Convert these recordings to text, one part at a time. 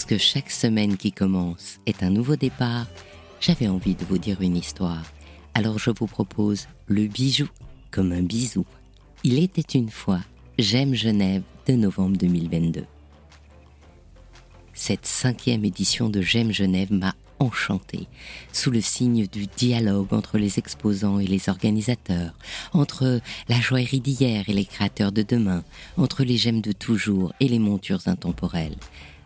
Parce que chaque semaine qui commence est un nouveau départ, j'avais envie de vous dire une histoire. Alors je vous propose le bijou comme un bisou. Il était une fois J'aime Genève de novembre 2022. Cette cinquième édition de J'aime Genève m'a enchanté, sous le signe du dialogue entre les exposants et les organisateurs, entre la joaillerie d'hier et les créateurs de demain, entre les gemmes de toujours et les montures intemporelles.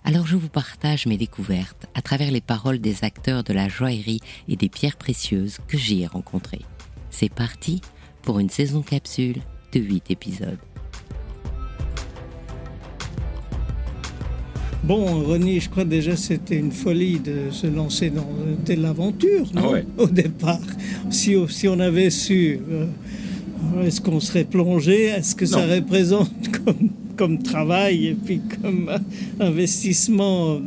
Alors je vous partage mes découvertes à travers les paroles des acteurs de la joaillerie et des pierres précieuses que j'y ai rencontrés. C'est parti pour une saison capsule de 8 épisodes. Bon, René, je crois déjà c'était une folie de se lancer dans une telle aventure, non Ah ouais. Au départ. Si, si on avait su, euh, est-ce qu'on serait plongé? Est-ce que ça représente comme, comme travail et puis comme euh, investissement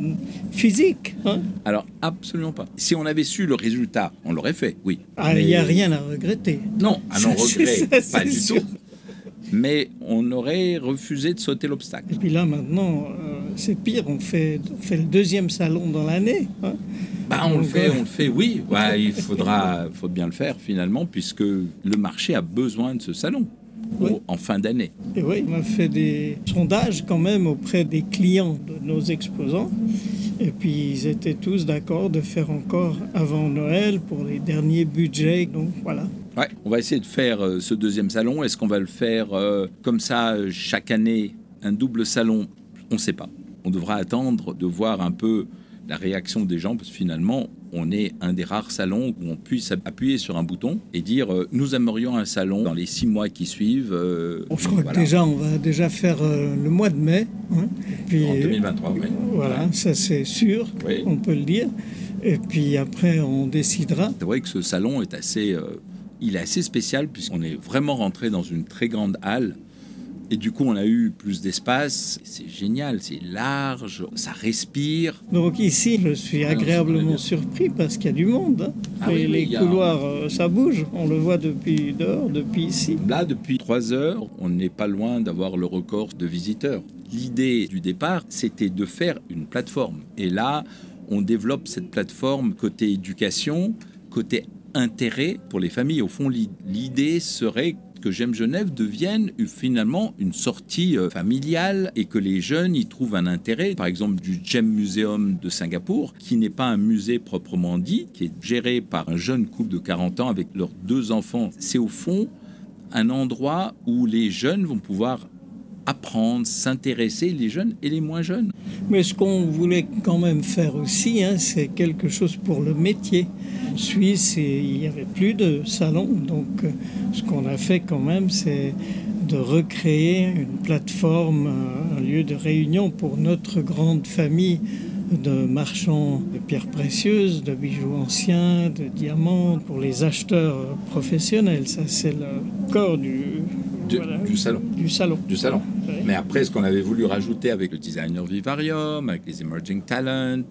physique hein Alors, absolument pas. Si on avait su le résultat, on l'aurait fait, oui. Ah, Il Mais- n'y a rien à regretter. Non, à non regret, ça, pas du sûr. tout. Mais on aurait refusé de sauter l'obstacle. Et puis là, maintenant, euh, c'est pire, on fait, on fait le deuxième salon dans l'année. hein. Bah, on le fait, euh, on le fait, oui. Ouais, il faudra, faut bien le faire finalement, puisque le marché a besoin de ce salon Oui. au- en fin d'année. Et oui, on a fait des sondages quand même auprès des clients de nos exposants. Et puis ils étaient tous d'accord de faire encore avant Noël pour les derniers budgets. Donc voilà. Ouais, on va essayer de faire euh, ce deuxième salon. Est-ce qu'on va le faire euh, comme ça euh, chaque année, un double salon? On ne sait pas. On devra attendre de voir un peu la réaction des gens, parce que finalement, on est un des rares salons où on puisse appuyer sur un bouton et dire euh, nous aimerions un salon dans les six mois qui suivent. euh, Bon, je crois voilà. que déjà, on va déjà faire euh, le mois de mai. hein. Puis, En 2023, oui. Voilà, ça c'est sûr, Oui. on peut le dire. Et puis après, on décidera. C'est vrai que ce salon est assez, euh, il est assez spécial puisqu'on est vraiment rentré dans une très grande halle. Et du coup, on a eu plus d'espace. C'est génial, c'est large, ça respire. Donc ici, je suis Ah agréablement surpris parce qu'il y a du monde. hein. Ah oui, les couloirs, euh, ça bouge. On le voit depuis dehors, depuis ici. Là, depuis trois heures, on n'est pas loin d'avoir le record de visiteurs. L'idée du départ, c'était de faire une plateforme. Et là, on développe cette plateforme côté éducation, côté intérêt pour les familles. Au fond, l'i- l'idée serait que J'aime Genève devienne finalement une sortie euh, familiale et que les jeunes y trouvent un intérêt. Par exemple, du Gem Museum de Singapour, qui n'est pas un musée proprement dit, qui est géré par un jeune couple de 40 ans avec leurs deux enfants. C'est au fond un endroit où les jeunes vont pouvoir apprendre, s'intéresser, les jeunes et les moins jeunes. Mais ce qu'on voulait quand même faire aussi, hein, c'est quelque chose pour le métier. En Suisse, et il n'y avait plus de salon, donc euh, ce qu'on a fait quand même, c'est de recréer une plateforme, euh, un lieu de réunion pour notre grande famille de marchands de pierres précieuses, de bijoux anciens, de diamants, pour les acheteurs professionnels. Ça, c'est le corps du, voilà, du salon. Du salon. Du salon. Mais après, ce qu'on avait voulu rajouter avec le designer Vivarium, avec les emerging talents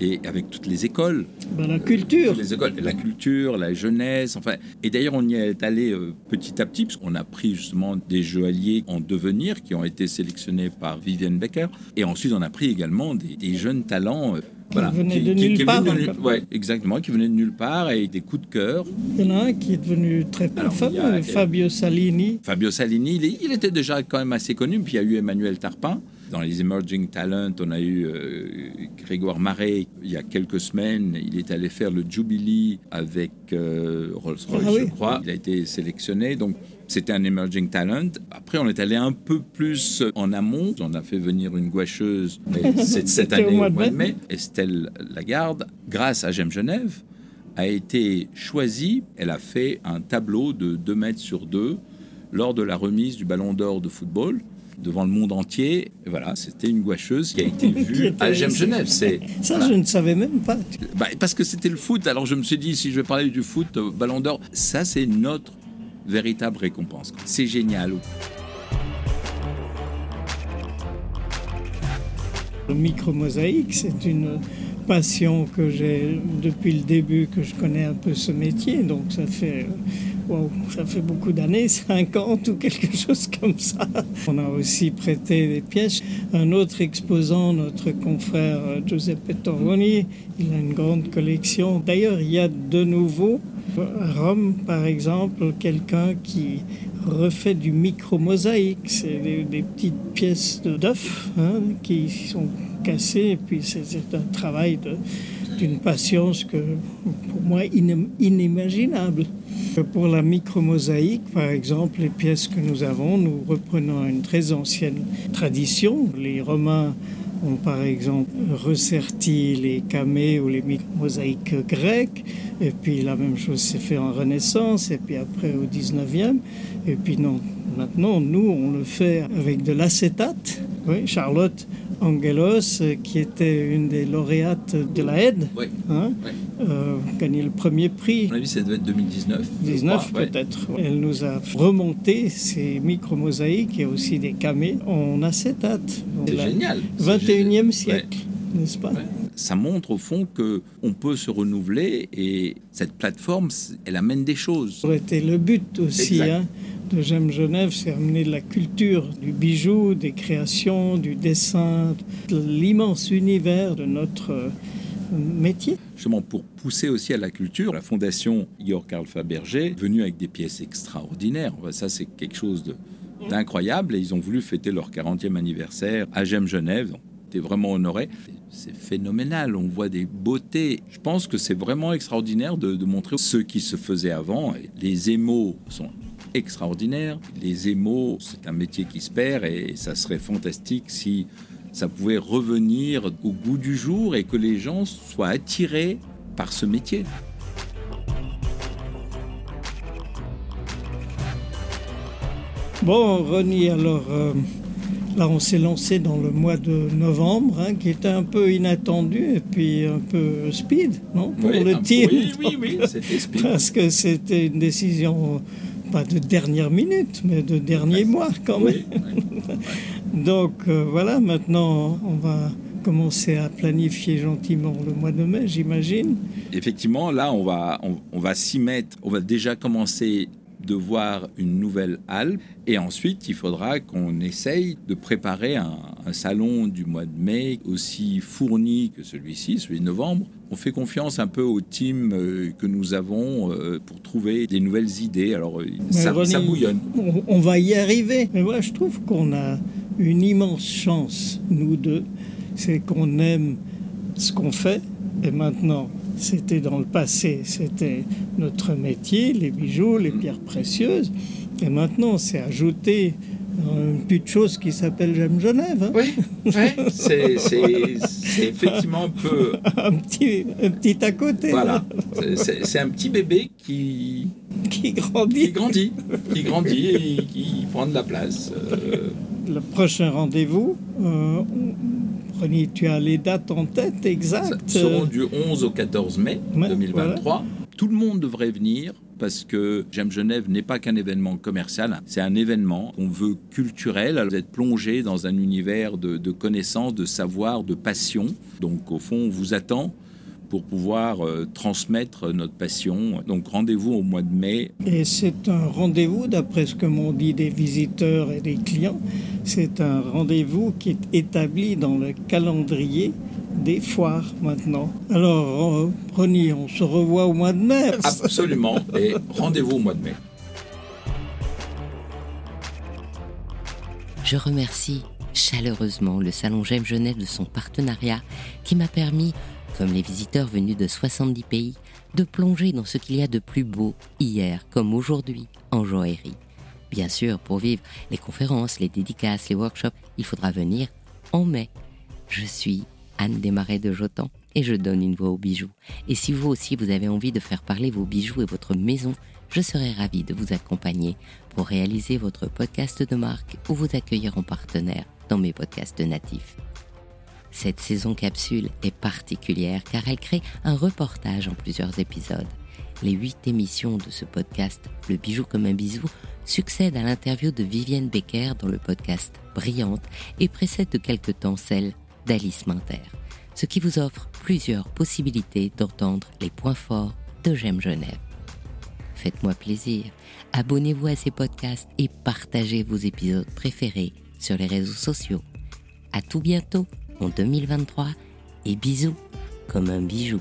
et avec toutes les écoles, Ben, la culture. les écoles, la culture, la jeunesse, enfin. Et d'ailleurs, on y est allé euh, petit à petit, parce qu'on a pris justement des joailliers en devenir qui ont été sélectionnés par Vivienne Becker. Et ensuite, on a pris également des, des jeunes talents. euh, venaient de nulle part de ouais, exactement, qui venaient de nulle part et des coups de cœur. Il y en a un qui est devenu très Alors, a- fameux, Fabio Salini. Fabio Salini, il, était déjà quand même assez connu. Puis il y a eu Emmanuel Tarpin. Dans les Emerging Talent, on a eu euh, Grégoire Marais. Il y a quelques semaines, il est allé faire le Jubilee avec euh, Rolls-Royce, Ah oui. je crois. Il a été sélectionné. Donc, c'était un Emerging Talent. Après, on est allé un peu plus en amont. On a fait venir une gouacheuse mais c'est- cette année, au mois de mai. mai. Estelle Lagarde, grâce à J'aime Genève, a été choisie. Elle a fait un tableau de 2 mètres sur 2 lors de la remise du Ballon d'Or de football devant le monde entier. Et voilà, c'était une gouacheuse qui a été vue était à J'aime. Genève. C'est Ça, voilà. je ne savais même pas. Bah, parce que c'était le foot. Alors je me suis dit, si je vais parler du foot, euh, Ballon d'Or, ça c'est notre véritable récompense. C'est génial. Le micro-mosaïque, c'est une passion que j'ai depuis le début, que je connais un peu ce métier. Donc ça fait euh, ça fait beaucoup d'années, 50 ou quelque chose comme ça. On a aussi prêté des pièces. Un autre exposant, notre confrère Giuseppe Torroni, il a une grande collection. D'ailleurs, il y a de nouveau Rome, par exemple, quelqu'un qui refait du micro-mosaïque. C'est des, petites pièces d'œufs hein, qui sont cassées. Et puis c'est un travail d'une patience que, pour moi, inimaginable. Pour la micro-mosaïque, par exemple, les pièces que nous avons, nous reprenons une très ancienne tradition. Les Romains ont par exemple resserti les camées ou les mosaïques grecques, et puis la même chose s'est fait en Renaissance, et puis après au 19e, et puis non, maintenant nous on le fait avec de l'acétate. Oui, Charlotte Angelos, qui était une des lauréates de la aide, hein, euh, gagné le premier prix. On a vu, ça devait être 2019. 19 peut-être. Elle nous a remonté ces micro-mosaïques et aussi des camées en acétate. C'est génial. 21e siècle, n'est-ce pas ça montre au fond que on peut se renouveler et cette plateforme, elle amène des choses. Ça aurait été le but aussi. Hein J'aime Genève, c'est amener de la culture, du bijou, des créations, du dessin, de l'immense univers de notre euh, métier. Justement, pour pousser aussi à la culture, la fondation Georg Karl Fabergé est venue avec des pièces extraordinaires. Ça, c'est quelque chose d'incroyable. Et ils ont voulu fêter leur 40e anniversaire à J'aime Genève. T'es vraiment honoré. C'est phénoménal. On voit des beautés. Je pense que c'est vraiment extraordinaire de, de, montrer ce qui se faisait avant. Les émaux sont extraordinaire. Les émaux, c'est un métier qui se perd et ça serait fantastique si ça pouvait revenir au goût du jour et que les gens soient attirés par ce métier. Bon, Ronnie, alors euh, là, on s'est lancé dans le mois de novembre, hein, qui était un peu inattendu et puis un peu speed, non Pour le tir. Oui, oui, oui, c'était speed. Parce que c'était une décision pas de dernière minute, mais de dernier mois quand même. Donc euh, voilà, maintenant on va commencer à planifier gentiment le mois de mai, j'imagine. Effectivement, là on va, on va s'y mettre, on va déjà commencer de voir une nouvelle halle. Et ensuite, il faudra qu'on essaye de préparer un, salon du mois de mai aussi fourni que celui-ci, celui de novembre. On fait confiance un peu au team euh, que nous avons euh, pour trouver des nouvelles idées. Alors, euh, ça, bouillonne. On, va y arriver. Mais moi, je trouve qu'on a une immense chance, nous deux. C'est qu'on aime ce qu'on fait. Et maintenant, c'était dans le passé, c'était notre métier, les bijoux, les pierres précieuses. Et maintenant, c'est ajouté une petite chose qui s'appelle J'aime Genève. Hein. Oui, c'est effectivement un peu. un, petit, un petit à côté. Voilà, c'est un petit bébé qui. Qui grandit. Qui grandit, qui grandit et qui prend de la place. Euh. Le prochain rendez-vous, euh, tu as les dates en tête exactes seront du 11 au 14 mai 2023. Tout le monde devrait venir parce que J'aime Genève n'est pas qu'un événement commercial, c'est un événement qu'on veut culturel. Vous êtes plongé dans un univers de, connaissances, de savoir, de passion. Donc au fond, on vous attend pour pouvoir euh, transmettre notre passion. Donc rendez-vous au mois de mai. Et c'est un rendez-vous, d'après ce que m'ont dit des visiteurs et des clients, c'est un rendez-vous qui est établi dans le calendrier des foires maintenant. Alors, euh, Ronnie, on se revoit au mois de mai. Absolument, et rendez-vous au mois de mai. Je remercie chaleureusement le Salon J'aime Genève de son partenariat qui m'a permis comme les visiteurs venus de 70 pays, de plonger dans ce qu'il y a de plus beau hier comme aujourd'hui en joaillerie. Bien sûr, pour vivre les conférences, les dédicaces, les workshops, il faudra venir en mai. Je suis Anne Desmarais de Jotan et je donne une voix aux bijoux. Et si vous aussi vous avez envie de faire parler vos bijoux et votre maison, je serai ravie de vous accompagner pour réaliser votre podcast de marque ou vous accueillir en partenaire dans mes podcasts natifs. Cette saison capsule est particulière car elle crée un reportage en plusieurs épisodes. Les huit émissions de ce podcast, Le bijou comme un bisou, succèdent à l'interview de Vivienne Becker dans le podcast Brillante et précèdent de quelque temps celle d'Alice Minter, ce qui vous offre plusieurs possibilités d'entendre les points forts de J'aime Genève. faites-moi plaisir. Abonnez-vous à ces podcasts et partagez vos épisodes préférés sur les réseaux sociaux. À tout bientôt en 2023 et bisous comme un bijou.